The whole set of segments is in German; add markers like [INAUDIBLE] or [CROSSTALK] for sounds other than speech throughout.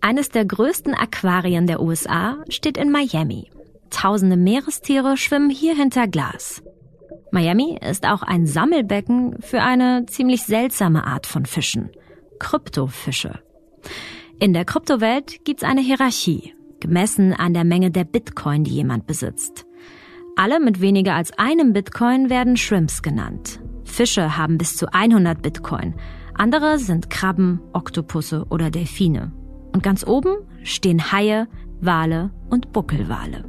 Eines der größten Aquarien der USA steht in Miami. Tausende Meerestiere schwimmen hier hinter Glas. Miami ist auch ein Sammelbecken für eine ziemlich seltsame Art von Fischen. Kryptofische. In der Kryptowelt gibt's eine Hierarchie, gemessen an der Menge der Bitcoin, die jemand besitzt. Alle mit weniger als einem Bitcoin werden Shrimps genannt. Fische haben bis zu 100 Bitcoin. Andere sind Krabben, Oktopusse oder Delfine. Und ganz oben stehen Haie, Wale und Buckelwale.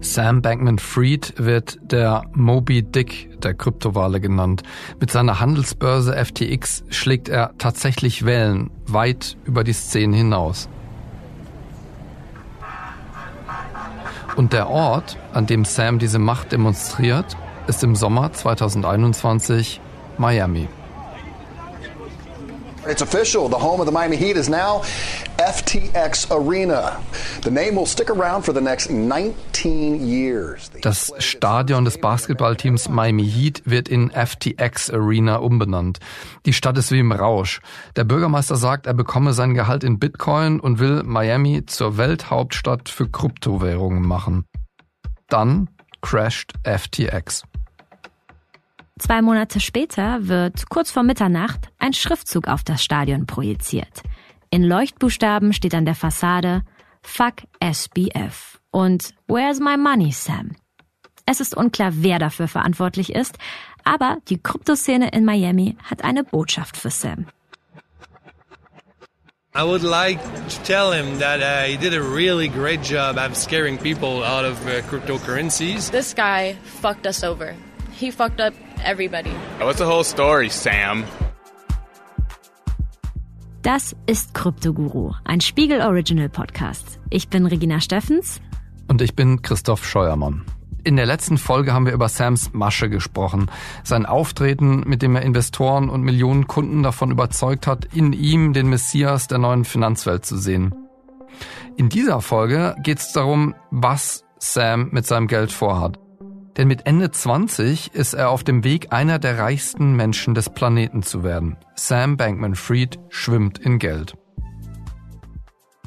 Sam Bankman-Fried wird der Moby Dick der Kryptowale genannt. Mit seiner Handelsbörse FTX schlägt er tatsächlich Wellen weit über die Szene hinaus. Und der Ort, an dem Sam diese Macht demonstriert, ist im Sommer 2021 Miami. It's official. The home of the Miami Heat is now FTX Arena. The name will stick around for the next 19 years. Das Stadion des Basketballteams Miami Heat wird in FTX Arena umbenannt. Die Stadt ist wie im Rausch. Der Bürgermeister sagt, er bekomme sein Gehalt in Bitcoin und will Miami zur Welthauptstadt für Kryptowährungen machen. Dann crasht FTX. Zwei Monate später wird kurz vor Mitternacht ein Schriftzug auf das Stadion projiziert. In Leuchtbuchstaben steht an der Fassade Fuck SBF und Where's my money, Sam? Es ist unklar, wer dafür verantwortlich ist, aber die Kryptoszene in Miami hat eine Botschaft für Sam. I would like to tell him that uh, he did a really great job of scaring people out of uh, cryptocurrencies. This guy fucked us over. He fucked up everybody. What's the whole story, Sam? Das ist Kryptoguru, ein Spiegel Original Podcast. Ich bin Regina Steffens. Und ich bin Christoph Scheuermann. In der letzten Folge haben wir über Sams Masche gesprochen. Sein Auftreten, mit dem er Investoren und Millionen Kunden davon überzeugt hat, in ihm den Messias der neuen Finanzwelt zu sehen. In dieser Folge geht es darum, was Sam mit seinem Geld vorhat. Denn mit Ende 20 ist er auf dem Weg, einer der reichsten Menschen des Planeten zu werden. Sam Bankman-Fried schwimmt in Geld.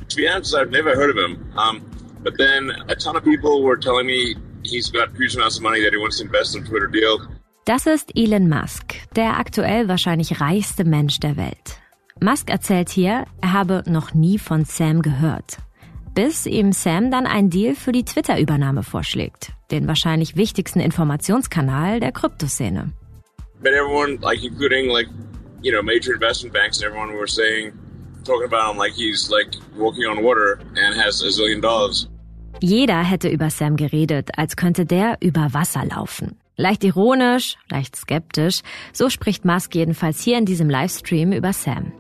To be honest, I've never heard of him. Um, but then a ton of people were telling me he's got huge amounts of money that he wants to invest in Twitter deal. Das ist Elon Musk, der aktuell wahrscheinlich reichste Mensch der Welt. Musk erzählt hier, er habe noch nie von Sam gehört bis ihm Sam dann ein Deal für die Twitter-Übernahme vorschlägt, den wahrscheinlich wichtigsten Informationskanal der Kryptoszene. But everyone, like including like, you know, major investment banks and everyone were saying, talking about him like he's like walking on water and has a zillion dollars. Jeder hätte über Sam geredet, als könnte der über Wasser laufen. Leicht ironisch, leicht skeptisch, so spricht Musk jedenfalls hier in diesem Livestream über Sam.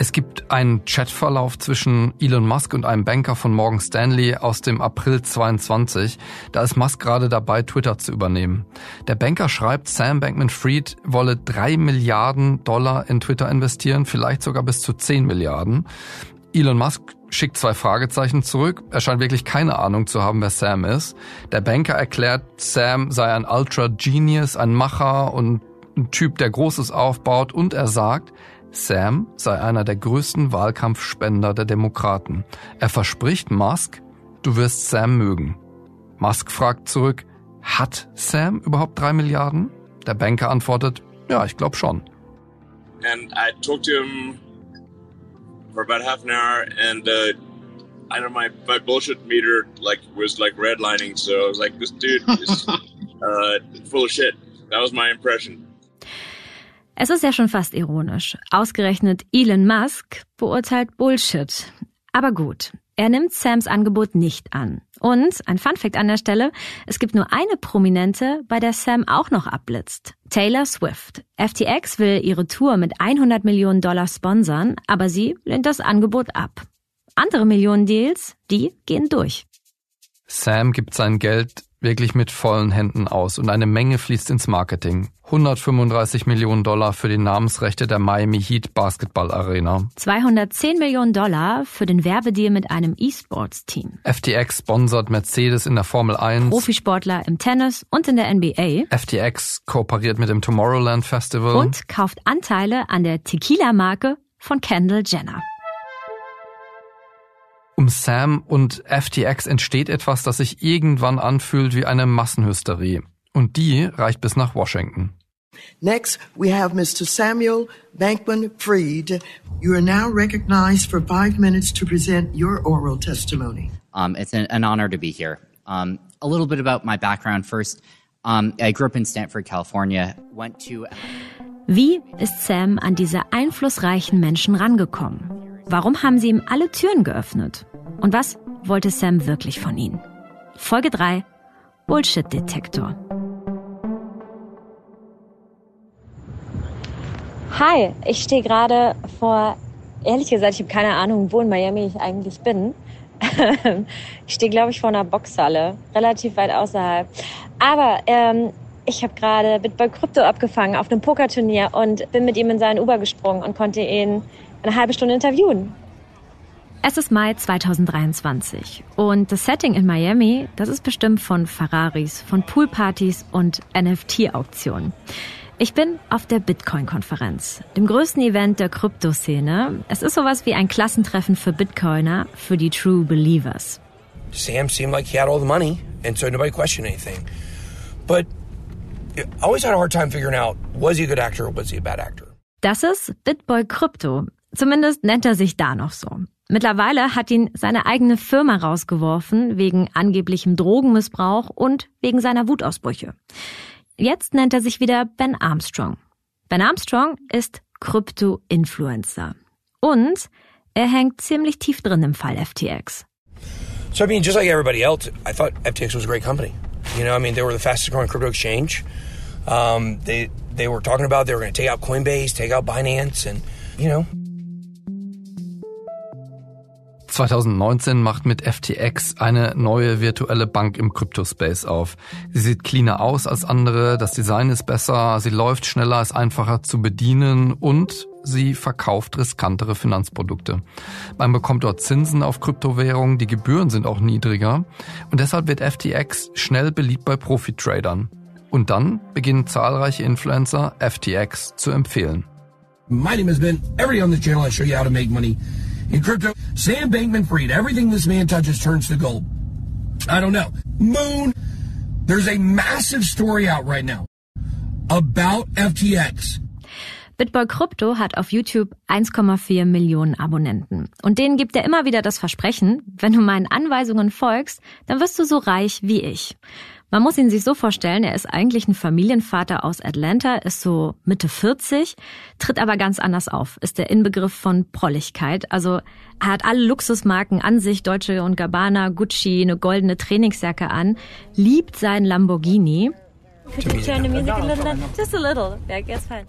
Es gibt einen Chatverlauf zwischen Elon Musk und einem Banker von Morgan Stanley aus dem April 22. Da ist Musk gerade dabei, Twitter zu übernehmen. Der Banker schreibt, Sam Bankman-Fried wolle drei Milliarden Dollar in Twitter investieren, vielleicht sogar bis zu zehn Milliarden. Elon Musk schickt zwei Fragezeichen zurück. Er scheint wirklich keine Ahnung zu haben, wer Sam ist. Der Banker erklärt, Sam sei ein Ultra Genius, ein Macher und ein Typ, der Großes aufbaut und er sagt, Sam sei einer der größten Wahlkampfspender der Demokraten. Er verspricht Musk, du wirst Sam mögen. Musk fragt zurück, hat Sam überhaupt drei Milliarden? Der Banker antwortet, ja, ich glaube schon. And I talked to him for about half an hour and uh, I know my, my bullshit meter like was like redlining, so I was like, this dude is [LAUGHS] uh, full of shit. That was my impression. Es ist ja schon fast ironisch. Ausgerechnet Elon Musk beurteilt Bullshit. Aber gut, er nimmt Sams Angebot nicht an. Und ein Funfact an der Stelle, es gibt nur eine Prominente, bei der Sam auch noch abblitzt. Taylor Swift. FTX will ihre Tour mit 100 Millionen Dollar sponsern, aber sie lehnt das Angebot ab. Andere Millionen Deals, die gehen durch. Sam gibt sein Geld wirklich mit vollen Händen aus und eine Menge fließt ins Marketing. 135 Millionen Dollar für die Namensrechte der Miami Heat Basketball Arena. 210 Millionen Dollar für den Werbedeal mit einem E-Sports-Team. FTX sponsert Mercedes in der Formel 1. Profisportler im Tennis und in der NBA. FTX kooperiert mit dem Tomorrowland Festival. Und kauft Anteile an der Tequila-Marke von Kendall Jenner. Um Sam und FTX entsteht etwas, das sich irgendwann anfühlt wie eine Massenhysterie. Und die reicht bis nach Washington. Next, we have Mr. Samuel Bankman Fried. You are now recognized for five minutes to present your oral testimony. Um, it's an, an, honor to be here. Um, a little bit about my background first. Um, I grew up in Stanford, California. Went to. Wie ist Sam an diese einflussreichen Menschen rangekommen? Warum haben sie ihm alle Türen geöffnet? Und was wollte Sam wirklich von ihnen? Folge 3 Bullshit-Detektor. Hi, ich stehe gerade vor, ehrlich gesagt, ich habe keine Ahnung, wo in Miami ich eigentlich bin. [LAUGHS] ich stehe, glaube ich, vor einer Boxhalle, relativ weit außerhalb. Aber ähm, ich habe gerade Bitboy Crypto abgefangen auf einem Pokerturnier und bin mit ihm in seinen Uber gesprungen und konnte ihn eine halbe Stunde interviewen. Es ist Mai 2023 und das Setting in Miami, das ist bestimmt von Ferraris, von Poolpartys und NFT-Auktionen. Ich bin auf der Bitcoin-Konferenz, dem größten Event der Kryptoszene. Es ist sowas wie ein Klassentreffen für Bitcoiner, für die True Believers. Sam seemed like he had all the money, and so nobody questioned anything. But I always had a hard time figuring out, was he a good actor or was he a bad actor? Das ist Bitboy Crypto. Zumindest nennt er sich da noch so. Mittlerweile hat ihn seine eigene Firma rausgeworfen wegen angeblichem Drogenmissbrauch und wegen seiner Wutausbrüche. Jetzt nennt er sich wieder Ben Armstrong. Ben Armstrong ist Krypto-Influencer. Und er hängt ziemlich tief drin im Fall FTX. So I mean, just like everybody else, I thought FTX was a great company. You know, I mean, they were the fastest growing crypto exchange. Um, they they were talking about they were going to take out Coinbase, take out Binance, and you know. 2019 macht mit FTX eine neue virtuelle Bank im Crypto-Space auf. Sie sieht cleaner aus als andere, das Design ist besser, sie läuft schneller, ist einfacher zu bedienen und sie verkauft riskantere Finanzprodukte. Man bekommt dort Zinsen auf Kryptowährungen, die Gebühren sind auch niedriger und deshalb wird FTX schnell beliebt bei Profitradern. Und dann beginnen zahlreiche Influencer FTX zu empfehlen. My name has been every on the channel I show you how to make money in crypto. Sam Bankman Fried, everything this man touches turns to gold. I don't know. Moon, there's a massive story out right now about FTX. Bitboy Crypto hat auf YouTube 1,4 Millionen Abonnenten. Und denen gibt er immer wieder das Versprechen, wenn du meinen Anweisungen folgst, dann wirst du so reich wie ich. Man muss ihn sich so vorstellen, er ist eigentlich ein Familienvater aus Atlanta, ist so Mitte 40, tritt aber ganz anders auf, ist der Inbegriff von Prolligkeit. Also er hat alle Luxusmarken an sich, Deutsche und Gabbana, Gucci, eine goldene Trainingsjacke an, liebt seinen Lamborghini.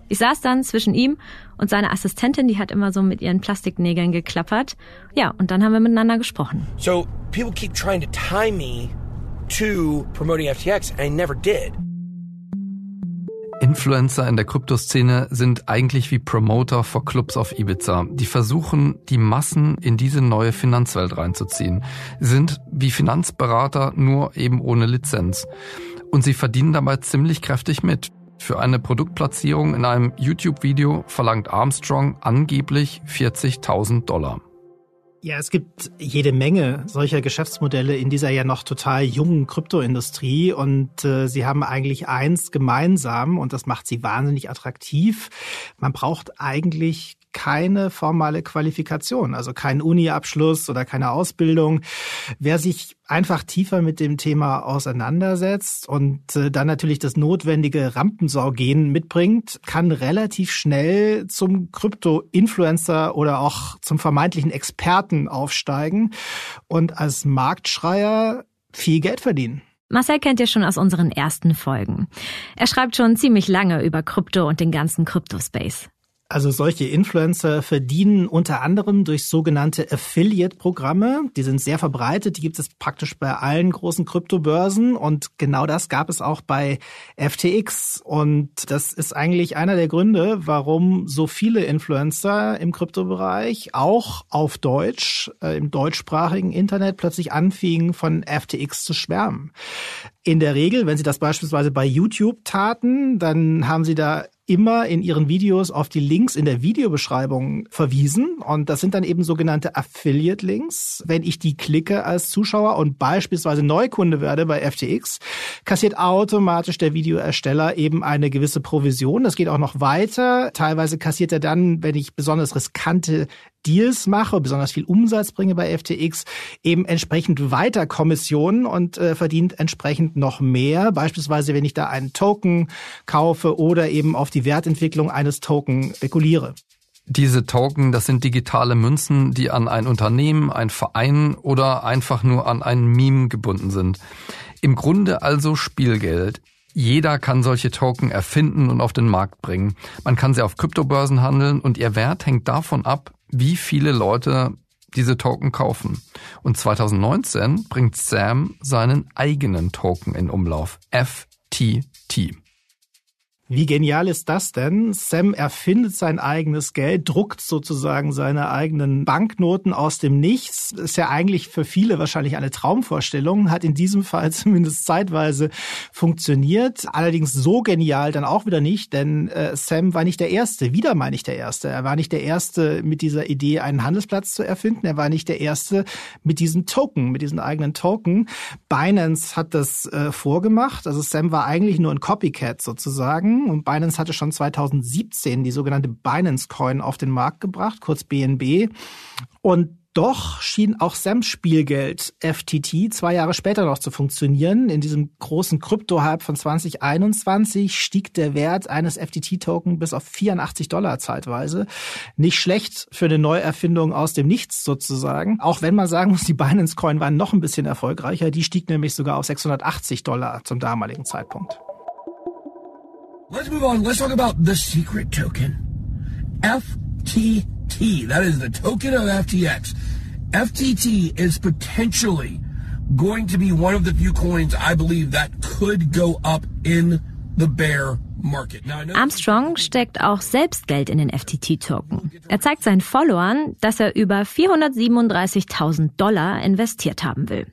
Ich saß dann zwischen ihm und seiner Assistentin, die hat immer so mit ihren Plastiknägeln geklappert. Ja, und dann haben wir miteinander gesprochen. So people keep trying to tie me to promoting FTX, and I never did. Influencer in der Kryptoszene sind eigentlich wie Promoter vor Clubs auf Ibiza. Die versuchen, die Massen in diese neue Finanzwelt reinzuziehen. Sie sind wie Finanzberater, nur eben ohne Lizenz. Und sie verdienen dabei ziemlich kräftig mit. Für eine Produktplatzierung in einem YouTube-Video verlangt Armstrong angeblich 40.000 Dollar. Ja, es gibt jede Menge solcher Geschäftsmodelle in dieser ja noch total jungen Kryptoindustrie und äh, sie haben eigentlich eins gemeinsam und das macht sie wahnsinnig attraktiv. Man braucht eigentlich keine formale Qualifikation, also keinen Uni-Abschluss oder keine Ausbildung. Wer sich einfach tiefer mit dem Thema auseinandersetzt und äh, dann natürlich das notwendige Rampensaugen mitbringt, kann relativ schnell zum Krypto-Influencer oder auch zum vermeintlichen Experten aufsteigen und als Marktschreier viel Geld verdienen. Marcel kennt ihr schon aus unseren ersten Folgen. Er schreibt schon ziemlich lange über Krypto und den ganzen Kryptospace. Also solche Influencer verdienen unter anderem durch sogenannte Affiliate-Programme. Die sind sehr verbreitet. Die gibt es praktisch bei allen großen Kryptobörsen. Und genau das gab es auch bei FTX. Und das ist eigentlich einer der Gründe, warum so viele Influencer im Kryptobereich auch auf Deutsch, äh, im deutschsprachigen Internet plötzlich anfingen, von FTX zu schwärmen. In der Regel, wenn sie das beispielsweise bei YouTube taten, dann haben sie da immer in ihren Videos auf die Links in der Videobeschreibung verwiesen. Und das sind dann eben sogenannte Affiliate-Links. Wenn ich die klicke als Zuschauer und beispielsweise Neukunde werde bei FTX, kassiert automatisch der Videoersteller eben eine gewisse Provision. Das geht auch noch weiter. Teilweise kassiert er dann, wenn ich besonders riskante Deals mache, besonders viel Umsatz bringe bei FTX, eben entsprechend weiter Kommissionen und äh, verdient entsprechend noch mehr. Beispielsweise, wenn ich da einen Token kaufe oder eben auf die Wertentwicklung eines Token spekuliere. Diese Token, das sind digitale Münzen, die an ein Unternehmen, ein Verein oder einfach nur an ein Meme gebunden sind. Im Grunde also Spielgeld. Jeder kann solche Token erfinden und auf den Markt bringen. Man kann sie auf Kryptobörsen handeln und ihr Wert hängt davon ab, wie viele Leute diese Token kaufen. Und 2019 bringt Sam seinen eigenen Token in Umlauf. FTT. Wie genial ist das denn? Sam erfindet sein eigenes Geld, druckt sozusagen seine eigenen Banknoten aus dem Nichts. Ist ja eigentlich für viele wahrscheinlich eine Traumvorstellung, hat in diesem Fall [LAUGHS] zumindest zeitweise funktioniert. Allerdings so genial dann auch wieder nicht, denn äh, Sam war nicht der Erste. Wieder meine ich der Erste. Er war nicht der Erste mit dieser Idee, einen Handelsplatz zu erfinden. Er war nicht der Erste mit diesem Token, mit diesem eigenen Token. Binance hat das äh, vorgemacht. Also Sam war eigentlich nur ein Copycat sozusagen und Binance hatte schon 2017 die sogenannte Binance Coin auf den Markt gebracht, kurz BNB. Und doch schien auch Sams Spielgeld FTT zwei Jahre später noch zu funktionieren. In diesem großen Krypto-Hype von 2021 stieg der Wert eines FTT-Token bis auf 84 Dollar zeitweise. Nicht schlecht für eine Neuerfindung aus dem Nichts sozusagen. Auch wenn man sagen muss, die Binance Coin war noch ein bisschen erfolgreicher. Die stieg nämlich sogar auf 680 Dollar zum damaligen Zeitpunkt. Let's move on. Let's talk about the secret token. FTT. That is the token of FTX. FTT is potentially going to be one of the few coins I believe that could go up in the bear market. Armstrong steckt auch selbst Geld in den FTT-Token. Er zeigt seinen Followern, dass er über 437.000 Dollar investiert haben will.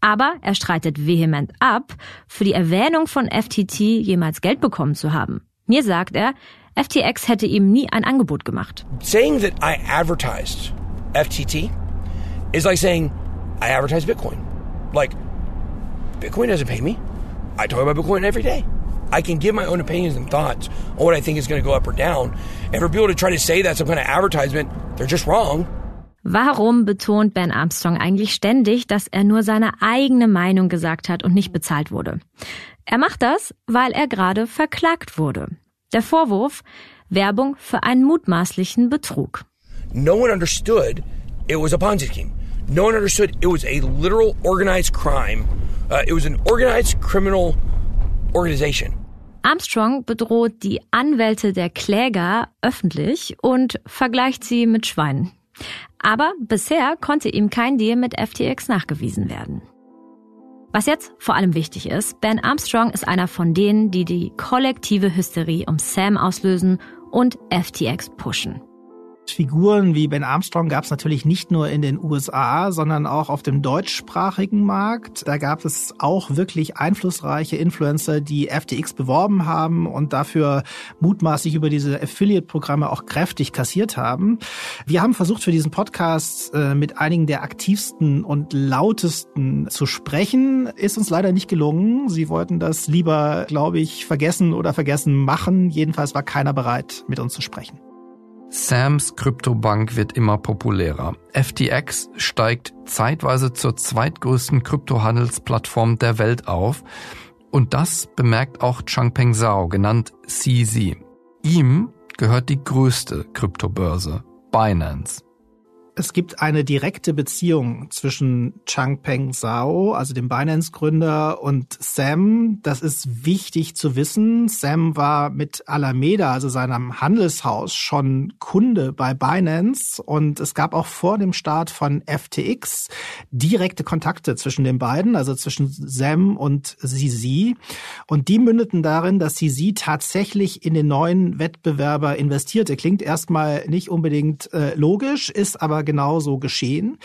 Aber er streitet vehement ab, für die Erwähnung von FTT jemals Geld bekommen zu haben. Mir sagt er, FTX hätte ihm nie ein Angebot gemacht. Saying that I advertised FTT is like saying I advertise Bitcoin. Like Bitcoin doesn't pay me. I talk about Bitcoin every day. I can give my own opinions and thoughts on what I think is going to go up or down. And for people to try to say that's some kind of advertisement, they're just wrong. Warum betont Ben Armstrong eigentlich ständig, dass er nur seine eigene Meinung gesagt hat und nicht bezahlt wurde? Er macht das, weil er gerade verklagt wurde. Der Vorwurf Werbung für einen mutmaßlichen Betrug. No one understood it was a Ponzi scheme. No one understood it was a literal organized crime. Uh, it was an organized criminal organization. Armstrong bedroht die Anwälte der Kläger öffentlich und vergleicht sie mit Schweinen. Aber bisher konnte ihm kein Deal mit FTX nachgewiesen werden. Was jetzt vor allem wichtig ist, Ben Armstrong ist einer von denen, die die kollektive Hysterie um Sam auslösen und FTX pushen. Figuren wie Ben Armstrong gab es natürlich nicht nur in den USA, sondern auch auf dem deutschsprachigen Markt. Da gab es auch wirklich einflussreiche Influencer, die FTX beworben haben und dafür mutmaßlich über diese Affiliate-Programme auch kräftig kassiert haben. Wir haben versucht für diesen Podcast äh, mit einigen der aktivsten und lautesten zu sprechen. Ist uns leider nicht gelungen. Sie wollten das lieber, glaube ich, vergessen oder vergessen machen. Jedenfalls war keiner bereit, mit uns zu sprechen. Sams Kryptobank wird immer populärer. FTX steigt zeitweise zur zweitgrößten Kryptohandelsplattform der Welt auf. Und das bemerkt auch Changpeng Zhao, genannt CZ. Ihm gehört die größte Kryptobörse, Binance. Es gibt eine direkte Beziehung zwischen Changpeng Zhao, also dem Binance-Gründer, und Sam. Das ist wichtig zu wissen. Sam war mit Alameda, also seinem Handelshaus, schon Kunde bei Binance. Und es gab auch vor dem Start von FTX direkte Kontakte zwischen den beiden, also zwischen Sam und CZ. Und die mündeten darin, dass CZ tatsächlich in den neuen Wettbewerber investierte. Klingt erstmal nicht unbedingt äh, logisch, ist aber genauso geschehen.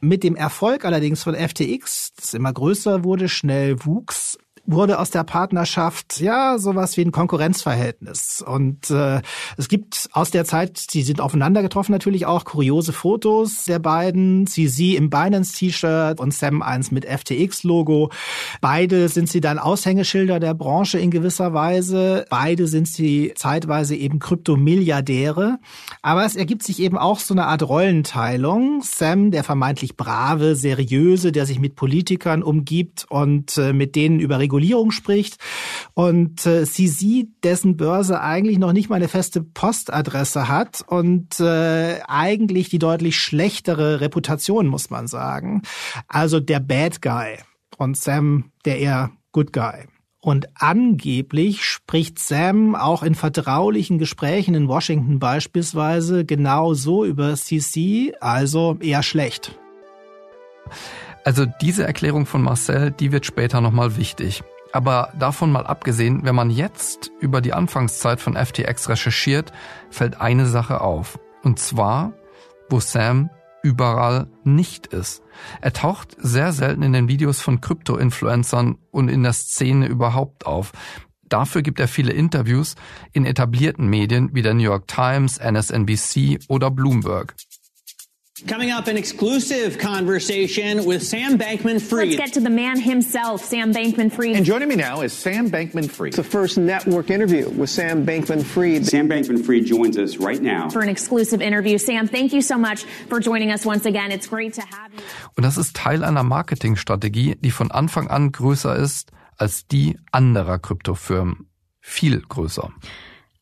Mit dem Erfolg allerdings von FTX, das immer größer wurde, schnell wuchs, wurde aus der Partnerschaft ja sowas wie ein Konkurrenzverhältnis. Und äh, es gibt aus der Zeit, die sind aufeinander getroffen natürlich auch, kuriose Fotos der beiden. Sie sie im Binance-T-Shirt und Sam eins mit FTX-Logo. Beide sind sie dann Aushängeschilder der Branche in gewisser Weise. Beide sind sie zeitweise eben Kryptomilliardäre. Aber es ergibt sich eben auch so eine Art Rollenteilung. Sam, der vermeintlich brave, seriöse, der sich mit Politikern umgibt und äh, mit denen über Regulierung spricht. Und äh, CZ, dessen Börse eigentlich noch nicht mal eine feste Postadresse hat und äh, eigentlich die deutlich schlechtere Reputation, muss man sagen. Also der Bad Guy und Sam der eher Good Guy. Und angeblich spricht Sam auch in vertraulichen Gesprächen in Washington beispielsweise genau so über CC, also eher schlecht. Also diese Erklärung von Marcel, die wird später nochmal wichtig. Aber davon mal abgesehen, wenn man jetzt über die Anfangszeit von FTX recherchiert, fällt eine Sache auf. Und zwar, wo Sam überall nicht ist. Er taucht sehr selten in den Videos von Krypto-Influencern und in der Szene überhaupt auf. Dafür gibt er viele Interviews in etablierten Medien wie der New York Times, NSNBC oder Bloomberg. Coming up, an exclusive conversation with Sam Bankman Fried. Let's get to the man himself, Sam Bankman Fried. And joining me now is Sam Bankman Fried. It's the first network interview with Sam Bankman Fried. Sam Bankman Fried joins us right now. For an exclusive interview. Sam, thank you so much for joining us once again. It's great to have you. Und das ist Teil einer Marketingstrategie, die von Anfang an größer ist als die anderer Kryptofirmen. Viel größer.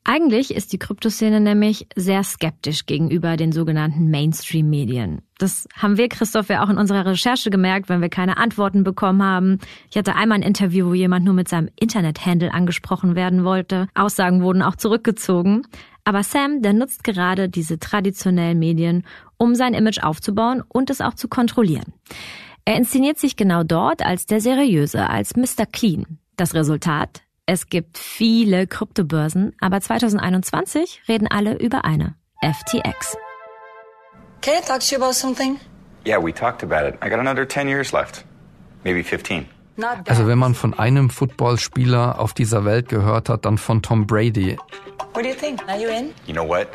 Eigentlich ist die Kryptoszene nämlich sehr skeptisch gegenüber den sogenannten Mainstream-Medien. Das haben wir, Christoph, ja auch in unserer Recherche gemerkt, wenn wir keine Antworten bekommen haben. Ich hatte einmal ein Interview, wo jemand nur mit seinem Internet-Handle angesprochen werden wollte. Aussagen wurden auch zurückgezogen. Aber Sam, der nutzt gerade diese traditionellen Medien, um sein Image aufzubauen und es auch zu kontrollieren. Er inszeniert sich genau dort als der Seriöse, als Mr. Clean. Das Resultat? Es gibt viele Kryptobörsen, aber 2021 reden alle über eine. FTX. Can I talk to you about something? Yeah, we talked about it. I got another 10 years left. Maybe 15. Also wenn man von einem Footballspieler auf dieser Welt gehört hat, dann von Tom Brady. What do you think? Are you in? You know what?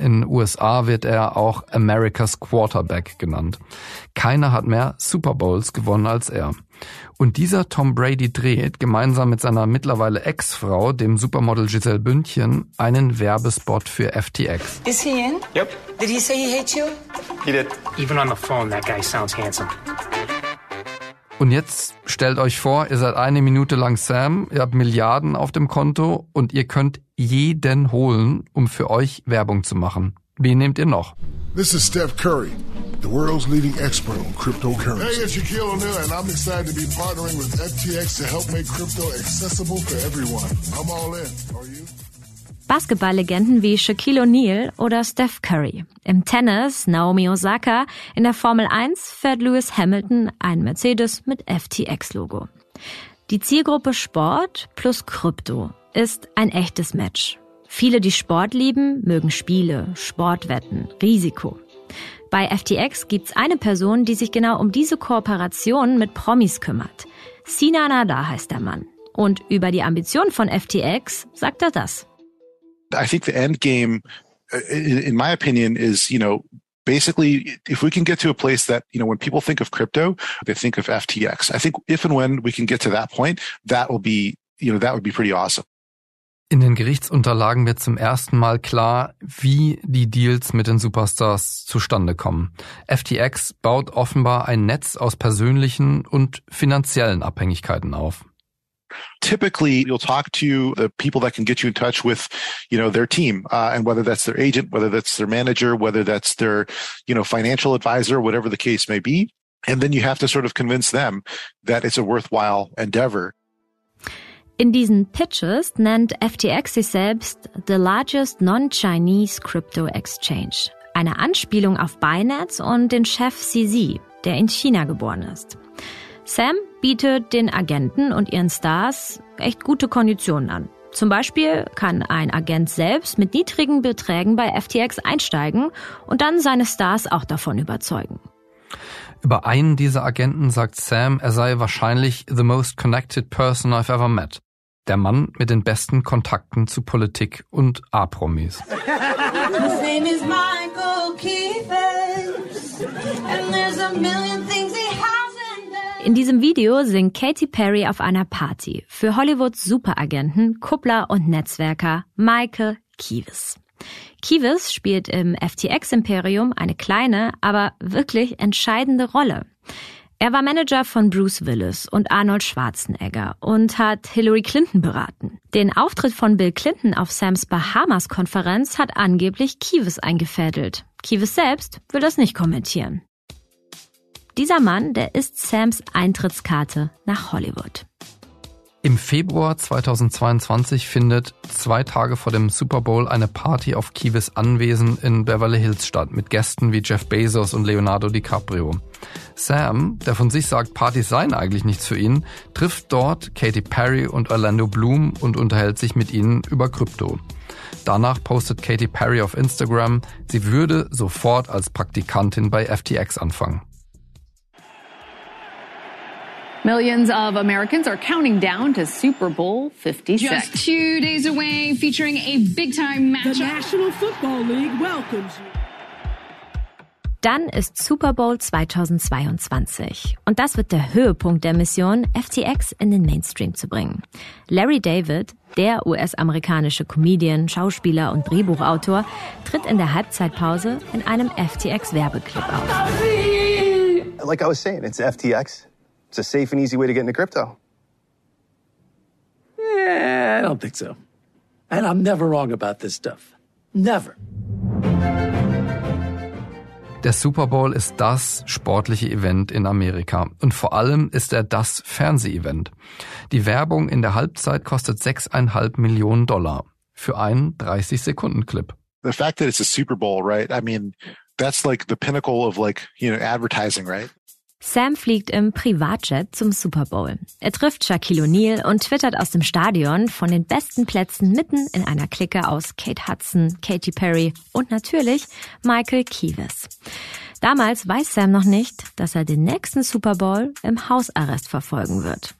In USA wird er auch America's Quarterback genannt. Keiner hat mehr Super Bowls gewonnen als er. Und dieser Tom Brady dreht gemeinsam mit seiner mittlerweile Ex-Frau, dem Supermodel Giselle Bündchen, einen Werbespot für FTX. Is he in? Yep. Did he say he hates you? He did. Even on the phone, that guy sounds handsome. Und jetzt stellt euch vor, ihr seid eine Minute lang Sam, ihr habt Milliarden auf dem Konto und ihr könnt jeden holen, um für euch Werbung zu machen. Wen nehmt ihr noch? This is Steph Curry, the world's leading expert on cryptocurrency. Hey, it's Shaquille O'Neal, and I'm excited to be partnering with FTX to help make crypto accessible for everyone. I'm all in. Are you? Basketballlegenden wie Shaquille O'Neal oder Steph Curry. Im Tennis Naomi Osaka, in der Formel 1 fährt Lewis Hamilton ein Mercedes mit FTX-Logo. Die Zielgruppe Sport plus Krypto ist ein echtes Match. Viele, die Sport lieben, mögen Spiele, Sportwetten, Risiko. Bei FTX gibt's eine Person, die sich genau um diese Kooperation mit Promis kümmert. Sina Nada heißt der Mann. Und über die Ambition von FTX sagt er das. I think the end game, in, in my opinion, is, you know, basically if we can get to a place that you know when people think of crypto they think of ftx i think if and when we can get to that point that will be you know that would be pretty awesome In den Gerichtsunterlagen wird zum ersten Mal klar, wie die Deals mit den Superstars zustande kommen. FTX baut offenbar ein Netz aus persönlichen und finanziellen Abhängigkeiten auf. typically you'll talk to the people that can get you in touch with you know their team uh, and whether that's their agent whether that's their manager whether that's their you know financial advisor whatever the case may be and then you have to sort of convince them that it's a worthwhile endeavor In diesen Pitches nennt FTX sich selbst the largest non-Chinese crypto exchange. Eine Anspielung auf Binance und den Chef CZ, der in China geboren ist. Sam bietet den Agenten und ihren Stars echt gute Konditionen an. Zum Beispiel kann ein Agent selbst mit niedrigen Beträgen bei FTX einsteigen und dann seine Stars auch davon überzeugen. Über einen dieser Agenten sagt Sam, er sei wahrscheinlich the most connected person I've ever met. Der Mann mit den besten Kontakten zu Politik und A-Promis. In diesem Video singt Katy Perry auf einer Party für Hollywoods Superagenten, Kuppler und Netzwerker Michael Kieves. Kieves spielt im FTX-Imperium eine kleine, aber wirklich entscheidende Rolle. Er war Manager von Bruce Willis und Arnold Schwarzenegger und hat Hillary Clinton beraten. Den Auftritt von Bill Clinton auf Sams Bahamas-Konferenz hat angeblich Kieves eingefädelt. Kieves selbst will das nicht kommentieren. Dieser Mann, der ist Sams Eintrittskarte nach Hollywood. Im Februar 2022 findet zwei Tage vor dem Super Bowl eine Party auf Kiewes Anwesen in Beverly Hills statt mit Gästen wie Jeff Bezos und Leonardo DiCaprio. Sam, der von sich sagt, Partys seien eigentlich nichts für ihn, trifft dort Katy Perry und Orlando Bloom und unterhält sich mit ihnen über Krypto. Danach postet Katy Perry auf Instagram, sie würde sofort als Praktikantin bei FTX anfangen. Millions of Americans are counting down to Super Bowl 56. Just two days away, featuring a big time matchup. The National Football League welcomes you. Dann ist Super Bowl 2022 und das wird der Höhepunkt der Mission, FTX in den Mainstream zu bringen. Larry David, der US-amerikanische Comedian, Schauspieler und Drehbuchautor, tritt in der Halbzeitpause in einem FTX-Werbeclip auf. Like I was saying, it's FTX. It's a safe and easy way to get into crypto. Yeah, I don't think so. And I'm never wrong about this stuff. Never. Der Super Bowl ist das sportliche Event in Amerika und vor allem ist er das Fernsehevent. Die Werbung in der Halbzeit kostet 6,5 Millionen Dollar für einen 30-Sekunden-Clip. The fact that it's a Super Bowl, right? I mean, that's like the pinnacle of like, you know, advertising, right? Sam fliegt im Privatjet zum Super Bowl. Er trifft Shaquille O'Neal und twittert aus dem Stadion von den besten Plätzen mitten in einer Clique aus Kate Hudson, Katy Perry und natürlich Michael Kieves. Damals weiß Sam noch nicht, dass er den nächsten Super Bowl im Hausarrest verfolgen wird.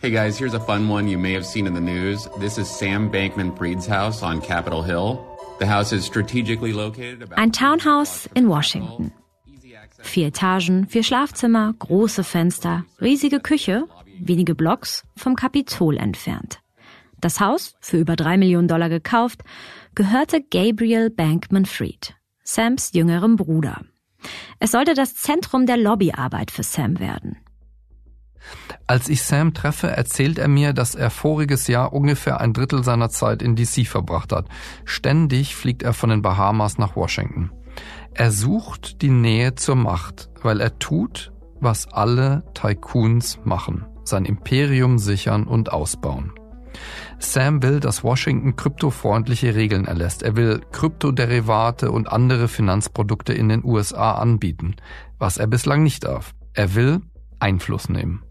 Hey guys, here's a fun one you may have seen in the news. This is Sam Bankman Fried's house on Capitol Hill. The house is strategically located about Ein Townhouse in Washington. Vier Etagen, vier Schlafzimmer, große Fenster, riesige Küche, wenige Blocks vom Kapitol entfernt. Das Haus, für über drei Millionen Dollar gekauft, gehörte Gabriel Bankman Fried, Sams jüngerem Bruder. Es sollte das Zentrum der Lobbyarbeit für Sam werden. Als ich Sam treffe, erzählt er mir, dass er voriges Jahr ungefähr ein Drittel seiner Zeit in DC verbracht hat. Ständig fliegt er von den Bahamas nach Washington. Er sucht die Nähe zur Macht, weil er tut, was alle Tycoons machen. Sein Imperium sichern und ausbauen. Sam will, dass Washington kryptofreundliche Regeln erlässt. Er will Kryptoderivate und andere Finanzprodukte in den USA anbieten, was er bislang nicht darf. Er will Einfluss nehmen.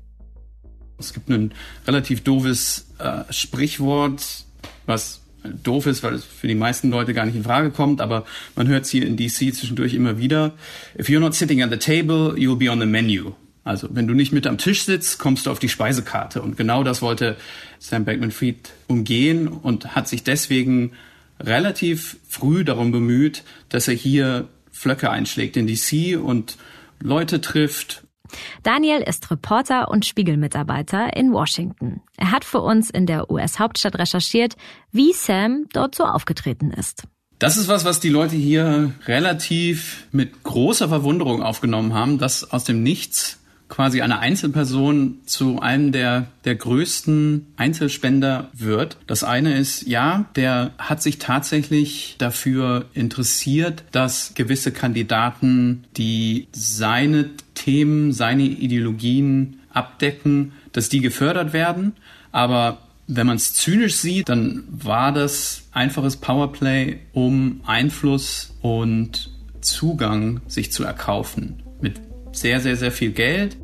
Es gibt ein relativ doofes äh, Sprichwort, was doof ist, weil es für die meisten Leute gar nicht in Frage kommt, aber man hört es hier in DC zwischendurch immer wieder. If you're not sitting at the table, you'll be on the menu. Also wenn du nicht mit am Tisch sitzt, kommst du auf die Speisekarte. Und genau das wollte Sam Bankman-Fried umgehen und hat sich deswegen relativ früh darum bemüht, dass er hier Flöcke einschlägt in DC und Leute trifft Daniel ist Reporter und Spiegelmitarbeiter in Washington. Er hat für uns in der US-Hauptstadt recherchiert, wie Sam dort so aufgetreten ist. Das ist was, was die Leute hier relativ mit großer Verwunderung aufgenommen haben, dass aus dem Nichts quasi eine Einzelperson zu einem der, der größten Einzelspender wird. Das eine ist, ja, der hat sich tatsächlich dafür interessiert, dass gewisse Kandidaten, die seine Themen, seine Ideologien abdecken, dass die gefördert werden. Aber wenn man es zynisch sieht, dann war das einfaches Powerplay, um Einfluss und Zugang sich zu erkaufen. Mit sehr, sehr, sehr viel Geld.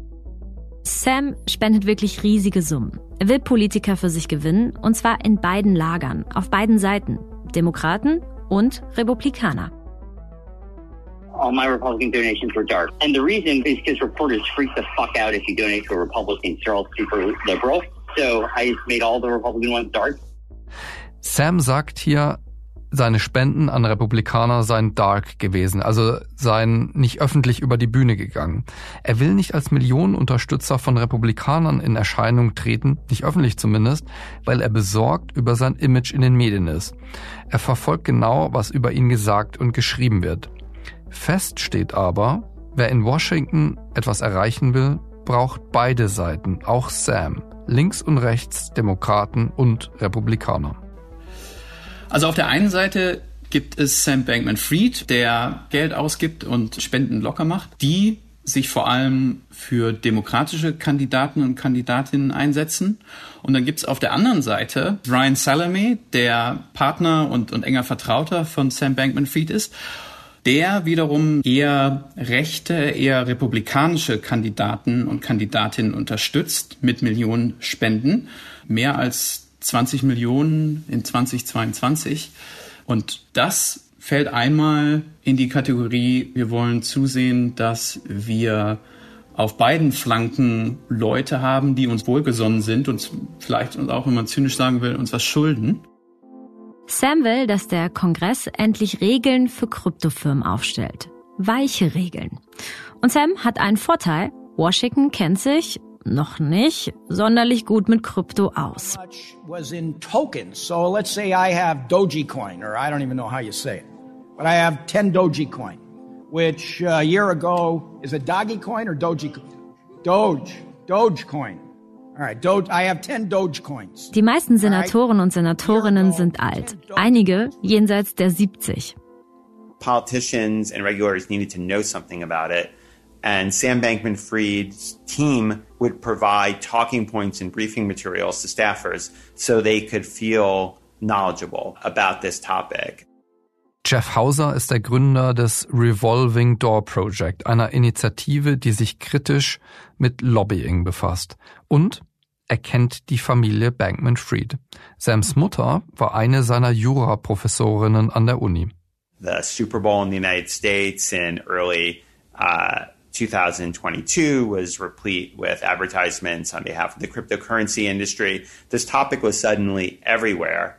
Sam spendet wirklich riesige Summen. Er will Politiker für sich gewinnen, und zwar in beiden Lagern, auf beiden Seiten, Demokraten und Republikaner. all my Republican donations were dark. And the reason is because reporters freak the fuck out if you donate to a Republican. They're all super liberal. So I just made all the Republican ones dark. Sam sagt hier, seine Spenden an Republikaner seien dark gewesen, also seien nicht öffentlich über die Bühne gegangen. Er will nicht als Millionenunterstützer von Republikanern in Erscheinung treten, nicht öffentlich zumindest, weil er besorgt über sein Image in den Medien ist. Er verfolgt genau, was über ihn gesagt und geschrieben wird. Fest steht aber, wer in Washington etwas erreichen will, braucht beide Seiten, auch Sam, links und rechts, Demokraten und Republikaner. Also auf der einen Seite gibt es Sam Bankman-Fried, der Geld ausgibt und Spenden locker macht, die sich vor allem für demokratische Kandidaten und Kandidatinnen einsetzen. Und dann gibt's auf der anderen Seite Ryan Salame, der Partner und, und enger Vertrauter von Sam Bankman-Fried ist der wiederum eher rechte, eher republikanische Kandidaten und Kandidatinnen unterstützt mit Millionen Spenden. Mehr als 20 Millionen in 2022. Und das fällt einmal in die Kategorie, wir wollen zusehen, dass wir auf beiden Flanken Leute haben, die uns wohlgesonnen sind und vielleicht auch, wenn man zynisch sagen will, uns was schulden. Sam will, dass der Kongress endlich Regeln für Kryptofirmen aufstellt. Weiche Regeln. Und Sam hat einen Vorteil. Washington kennt sich noch nicht sonderlich gut mit Krypto aus. Was in tokens. So let's say I have Dogecoin, or I don't even know how you say it, but I have 10 Dogecoin, which a year ago is a Dogecoin or Dogecoin? Doge, Dogecoin. Die meisten Senatoren und Senatorinnen sind alt, einige jenseits der 70. Politicians and regulators needed to know something about it. And Sam Bankman Fried's team would provide talking points and briefing materials to staffers so they could feel knowledgeable about this topic. Jeff Hauser ist der Gründer des Revolving Door Project, einer Initiative, die sich kritisch mit Lobbying befasst. Und er kennt die Familie Bankman-Fried. Sams Mutter war eine seiner Juraprofessorinnen an der Uni. The Super Bowl in the United States in early uh, 2022 was replete with advertisements on behalf of the cryptocurrency industry. This topic was suddenly everywhere.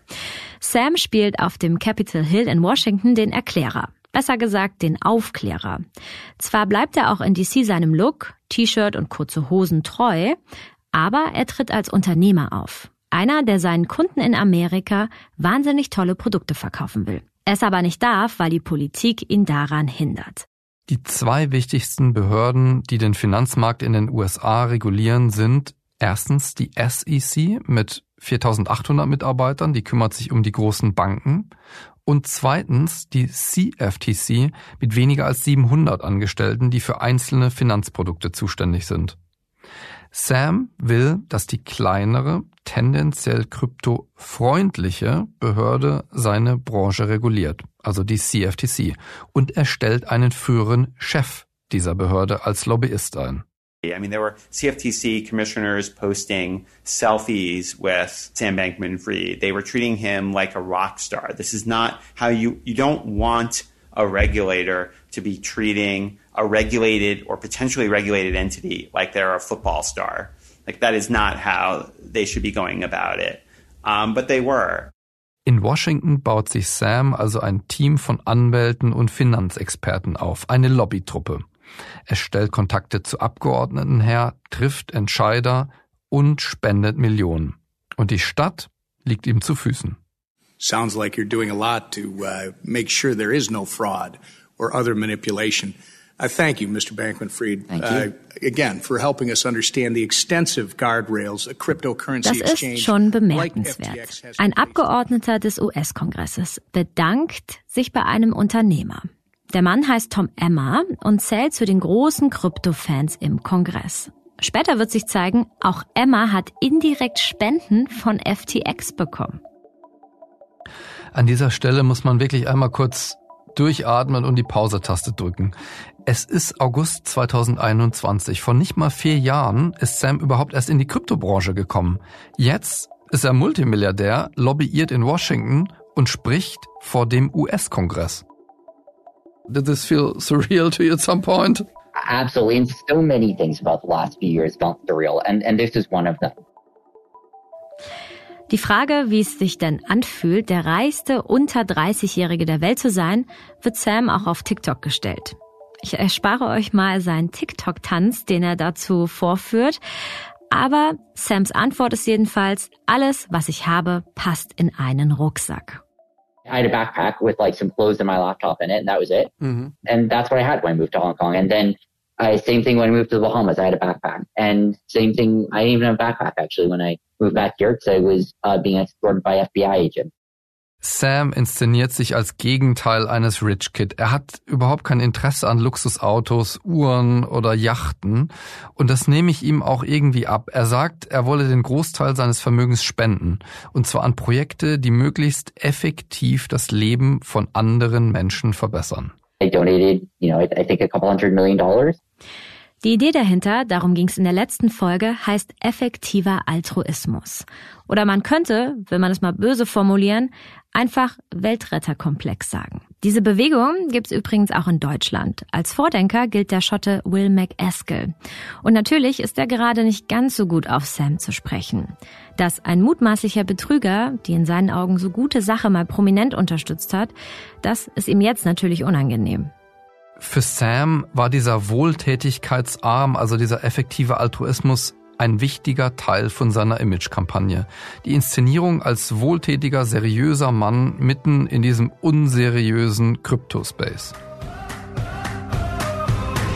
Sam spielt auf dem Capitol Hill in Washington den Erklärer. Besser gesagt, den Aufklärer. Zwar bleibt er auch in DC seinem Look, T-Shirt und kurze Hosen treu, aber er tritt als Unternehmer auf. Einer, der seinen Kunden in Amerika wahnsinnig tolle Produkte verkaufen will. Es aber nicht darf, weil die Politik ihn daran hindert. Die zwei wichtigsten Behörden, die den Finanzmarkt in den USA regulieren, sind erstens die SEC mit 4800 Mitarbeitern, die kümmert sich um die großen Banken, und zweitens die CFTC mit weniger als 700 Angestellten, die für einzelne Finanzprodukte zuständig sind. Sam will, dass die kleinere, tendenziell kryptofreundliche Behörde seine Branche reguliert, also die CFTC, und er stellt einen früheren Chef dieser Behörde als Lobbyist ein. I mean, there were CFTC commissioners posting selfies with Sam Bankman Fried. They were treating him like a rock star. This is not how you, you don't want a regulator to be treating a regulated or potentially regulated entity like they're a football star. Like that is not how they should be going about it. Um, but they were. In Washington baut sich Sam also ein Team von Anwälten und Finanzexperten auf, eine Lobbytruppe. Er stellt Kontakte zu Abgeordneten her, trifft Entscheider und spendet Millionen. Und die Stadt liegt ihm zu Füßen. Sounds like you're doing a lot to uh, make sure there is no fraud or other manipulation. I thank you, Mr. Bankman-Fried, uh, again for helping us understand the extensive guardrails a cryptocurrency das ist schon bemerkenswert. Ein Abgeordneter des US-Kongresses bedankt sich bei einem Unternehmer. Der Mann heißt Tom Emma und zählt zu den großen Krypto-Fans im Kongress. Später wird sich zeigen, auch Emma hat indirekt Spenden von FTX bekommen. An dieser Stelle muss man wirklich einmal kurz durchatmen und die Pause-Taste drücken. Es ist August 2021. Vor nicht mal vier Jahren ist Sam überhaupt erst in die Kryptobranche gekommen. Jetzt ist er Multimilliardär, lobbyiert in Washington und spricht vor dem US-Kongress. Did this feel surreal to you at some point? Absolutely. And so many things about the last few years felt surreal. And, and this is one of them. Die Frage, wie es sich denn anfühlt, der reichste unter 30-Jährige der Welt zu sein, wird Sam auch auf TikTok gestellt. Ich erspare euch mal seinen TikTok-Tanz, den er dazu vorführt. Aber Sams Antwort ist jedenfalls, alles, was ich habe, passt in einen Rucksack. I had a backpack with like some clothes and my laptop in it, and that was it. Mhm. And that's what I had when I moved to Hong Kong. And then I same thing when I moved to the Bahamas. I had a backpack, and same thing. I didn't even have a backpack actually when I moved back here because I was uh, being escorted by FBI agents. Sam inszeniert sich als Gegenteil eines Rich Kid. Er hat überhaupt kein Interesse an Luxusautos, Uhren oder Yachten. Und das nehme ich ihm auch irgendwie ab. Er sagt, er wolle den Großteil seines Vermögens spenden. Und zwar an Projekte, die möglichst effektiv das Leben von anderen Menschen verbessern. I donated, you know, I, I think a couple hundred million dollars. Die Idee dahinter, darum ging es in der letzten Folge, heißt effektiver Altruismus. Oder man könnte, wenn man es mal böse formulieren, einfach Weltretterkomplex sagen. Diese Bewegung gibt's übrigens auch in Deutschland. Als Vordenker gilt der Schotte Will McEskill. Und natürlich ist er gerade nicht ganz so gut auf Sam zu sprechen. Dass ein mutmaßlicher Betrüger, die in seinen Augen so gute Sache mal prominent unterstützt hat, das ist ihm jetzt natürlich unangenehm. Für Sam war dieser Wohltätigkeitsarm, also dieser effektive Altruismus, ein wichtiger Teil von seiner Imagekampagne. Die Inszenierung als wohltätiger, seriöser Mann mitten in diesem unseriösen Kryptospace.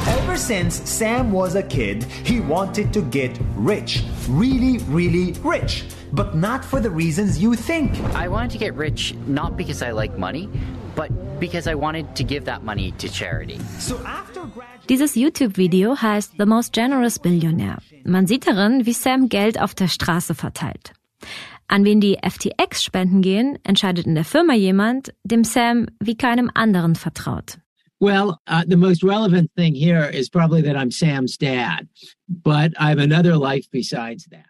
Ever since Sam was a kid, he wanted to get rich. Really, really rich. But not for the reasons you think. I wanted to get rich not because I like money, but because I wanted to give that money to charity. So after Dieses YouTube-Video heißt The Most Generous Billionaire. Man sieht darin, wie Sam Geld auf der Straße verteilt. An wen die FTX-Spenden gehen, entscheidet in der Firma jemand, dem Sam wie keinem anderen vertraut. Well, uh, the most relevant thing here is probably that I'm Sam's dad, but I have another life besides that.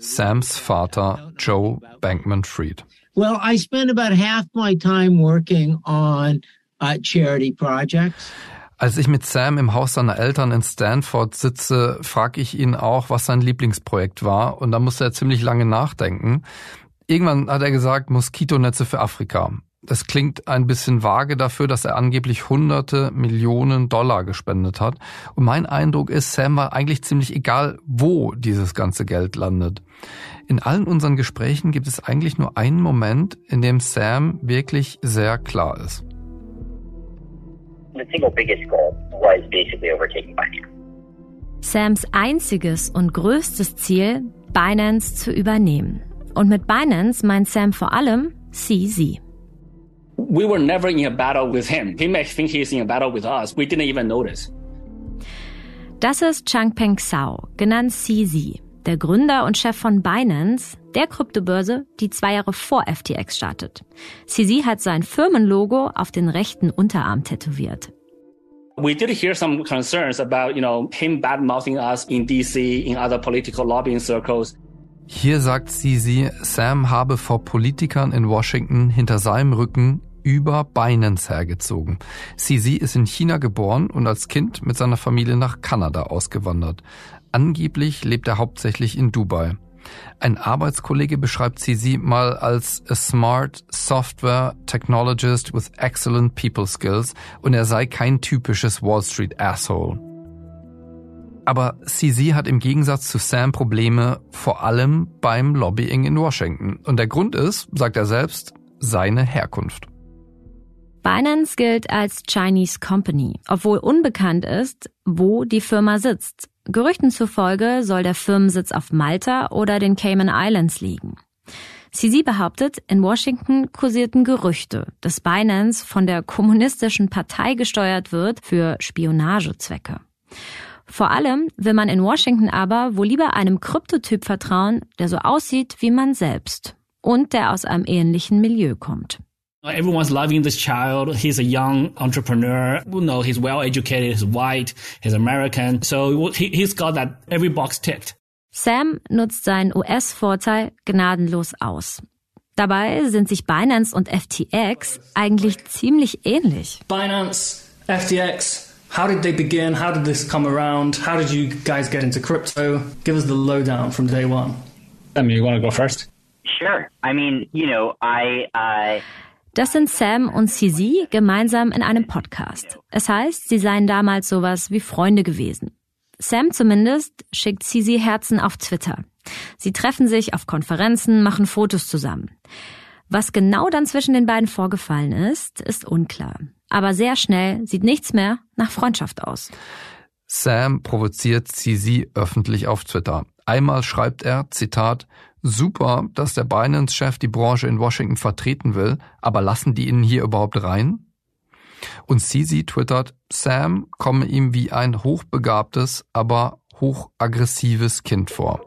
Sams Vater Joe Bankman Fried. Well, I spend about half my time working on uh, charity projects. Als ich mit Sam im Haus seiner Eltern in Stanford sitze, frage ich ihn auch, was sein Lieblingsprojekt war. Und da musste er ziemlich lange nachdenken. Irgendwann hat er gesagt, Moskitonetze für Afrika. Das klingt ein bisschen vage dafür, dass er angeblich hunderte Millionen Dollar gespendet hat. Und mein Eindruck ist, Sam war eigentlich ziemlich egal, wo dieses ganze Geld landet. In allen unseren Gesprächen gibt es eigentlich nur einen Moment, in dem Sam wirklich sehr klar ist. Sams einziges und größtes Ziel, Binance zu übernehmen. Und mit Binance meint Sam vor allem CZ. We were never in a battle with him. He may think he's in a battle with us. We didn't even notice. Das ist Changpeng Zhao, genannt CZ, der Gründer und Chef von Binance, der Kryptobörse, die zwei Jahre vor FTX startet. CZ hat sein Firmenlogo auf den rechten Unterarm tätowiert. We did hear some concerns about, you know, him bad-mouthing us in DC, in other political lobbying circles. Hier sagt Sisi, Sam habe vor Politikern in Washington hinter seinem Rücken über Binance hergezogen. Sisi ist in China geboren und als Kind mit seiner Familie nach Kanada ausgewandert. Angeblich lebt er hauptsächlich in Dubai. Ein Arbeitskollege beschreibt Sisi mal als a smart software technologist with excellent people skills und er sei kein typisches Wall Street Asshole. Aber CZ hat im Gegensatz zu Sam Probleme vor allem beim Lobbying in Washington. Und der Grund ist, sagt er selbst, seine Herkunft. Binance gilt als Chinese Company, obwohl unbekannt ist, wo die Firma sitzt. Gerüchten zufolge soll der Firmensitz auf Malta oder den Cayman Islands liegen. CZ behauptet, in Washington kursierten Gerüchte, dass Binance von der kommunistischen Partei gesteuert wird für Spionagezwecke. Vor allem will man in Washington aber wohl lieber einem Kryptotyp vertrauen, der so aussieht wie man selbst und der aus einem ähnlichen Milieu kommt. Everyone's loving this child. He's a young entrepreneur. You know, he's well educated. He's white. He's American. So he, he's got that every box ticked. Sam nutzt seinen US-Vorteil gnadenlos aus. Dabei sind sich Binance und FTX eigentlich ziemlich ähnlich. Binance FTX, how did they begin? How did this come around? How did you guys get into crypto? Give us the lowdown from day one. I mean, you want to go first? Sure. I mean, you know, I, uh, Das sind Sam und CZ gemeinsam in einem Podcast. Es heißt, sie seien damals sowas wie Freunde gewesen. Sam zumindest schickt CZ Herzen auf Twitter. Sie treffen sich auf Konferenzen, machen Fotos zusammen. Was genau dann zwischen den beiden vorgefallen ist, ist unklar. Aber sehr schnell sieht nichts mehr nach Freundschaft aus. Sam provoziert CZ öffentlich auf Twitter. Einmal schreibt er, Zitat, super, dass der Binance-Chef die Branche in Washington vertreten will, aber lassen die ihn hier überhaupt rein? Und CZ twittert, Sam komme ihm wie ein hochbegabtes, aber hochaggressives Kind vor.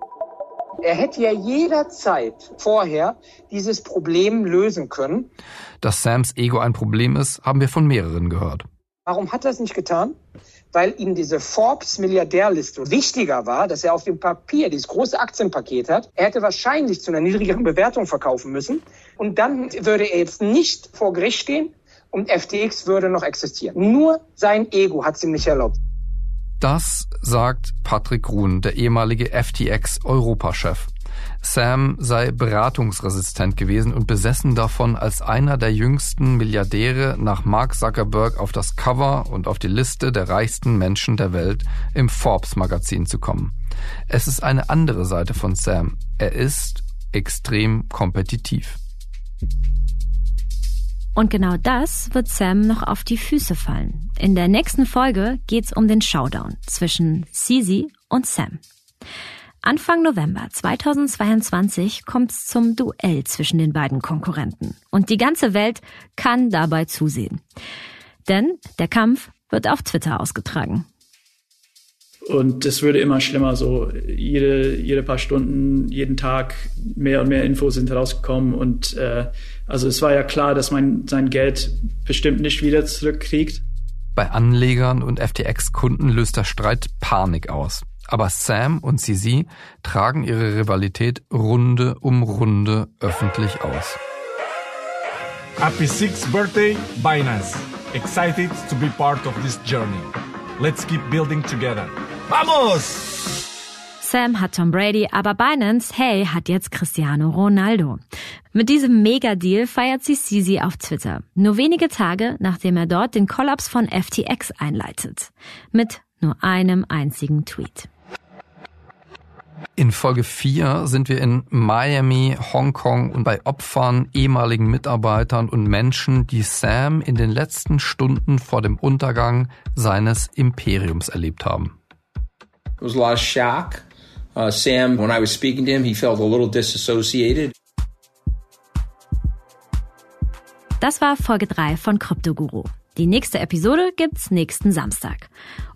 Er hätte ja jederzeit vorher dieses Problem lösen können. Dass Sams Ego ein Problem ist, haben wir von mehreren gehört. Warum hat er es nicht getan? Weil ihm diese Forbes-Milliardärliste wichtiger war, dass er auf dem Papier dieses große Aktienpaket hat. Er hätte wahrscheinlich zu einer niedrigeren Bewertung verkaufen müssen. Und dann würde er jetzt nicht vor Gericht stehen und FTX würde noch existieren. Nur sein Ego hat es ihm nicht erlaubt. Das sagt Patrick Ruhn, der ehemalige FTX-Europachef. Sam sei beratungsresistent gewesen und besessen davon, als einer der jüngsten Milliardäre nach Mark Zuckerberg auf das Cover und auf die Liste der reichsten Menschen der Welt im Forbes-Magazin zu kommen. Es ist eine andere Seite von Sam. Er ist extrem kompetitiv. Und genau das wird Sam noch auf die Füße fallen. In der nächsten Folge geht's um den Showdown zwischen CZ und Sam. Anfang November 2022 kommt's zum Duell zwischen den beiden Konkurrenten. Und die ganze Welt kann dabei zusehen. Denn der Kampf wird auf Twitter ausgetragen. Und es würde immer schlimmer, so jede, jede paar Stunden, jeden Tag mehr und mehr Infos sind rausgekommen. Und äh, also es war ja klar, dass man sein Geld bestimmt nicht wieder zurückkriegt. Bei Anlegern und FTX-Kunden löst der Streit Panik aus. Aber Sam und CZ tragen ihre Rivalität Runde um Runde öffentlich aus. Happy sixth birthday, Binance. Excited to be part of this journey. Let's keep building together. Vamos! Sam hat Tom Brady, aber Binance, hey, hat jetzt Cristiano Ronaldo. Mit diesem Mega-Deal feiert sie Sisi auf Twitter. Nur wenige Tage, nachdem er dort den Kollaps von FTX einleitet. Mit nur einem einzigen Tweet. In Folge 4 sind wir in Miami, Hongkong und bei Opfern, ehemaligen Mitarbeitern und Menschen, die Sam in den letzten Stunden vor dem Untergang seines Imperiums erlebt haben. It was a lot of shock. Uh, Sam, when I was speaking to him, he felt a little disassociated. Das war Folge 3 von Kryptoguru. Die nächste Episode gibt's nächsten Samstag.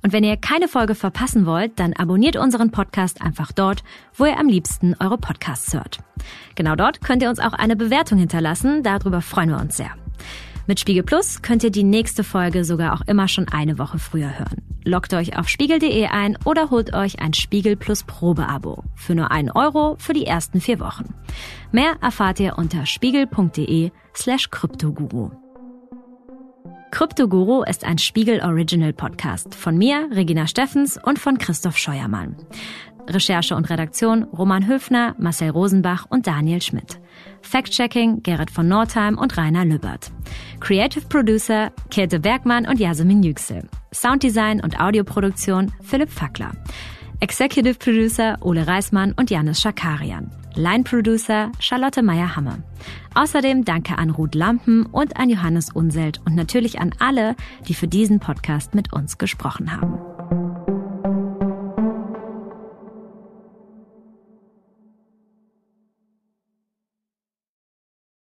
Und wenn ihr keine Folge verpassen wollt, dann abonniert unseren Podcast einfach dort, wo ihr am liebsten eure Podcasts hört. Genau dort könnt ihr uns auch eine Bewertung hinterlassen, darüber freuen wir uns sehr. Mit Spiegel Plus könnt ihr die nächste Folge sogar auch immer schon eine Woche früher hören. Loggt euch auf spiegel.de ein oder holt euch ein Spiegel Plus Probeabo für nur einen Euro für die ersten vier Wochen. Mehr erfahrt ihr unter spiegel.de slash Kryptoguru. Kryptoguru ist ein Spiegel Original Podcast von mir, Regina Steffens und von Christoph Scheuermann. Recherche und Redaktion Roman Höfner, Marcel Rosenbach und Daniel Schmidt. Fact-Checking Gerrit von Nordheim und Rainer Lübbert. Creative Producer Käthe Bergmann und Jasmin Yüksel. Sounddesign und Audioproduktion Philipp Fackler. Executive Producer Ole Reismann und Janis Schakarian. Line Producer Charlotte Meyer-Hamme. Außerdem danke an Ruth Lampen und an Johannes Unselt und natürlich an alle, die für diesen Podcast mit uns gesprochen haben.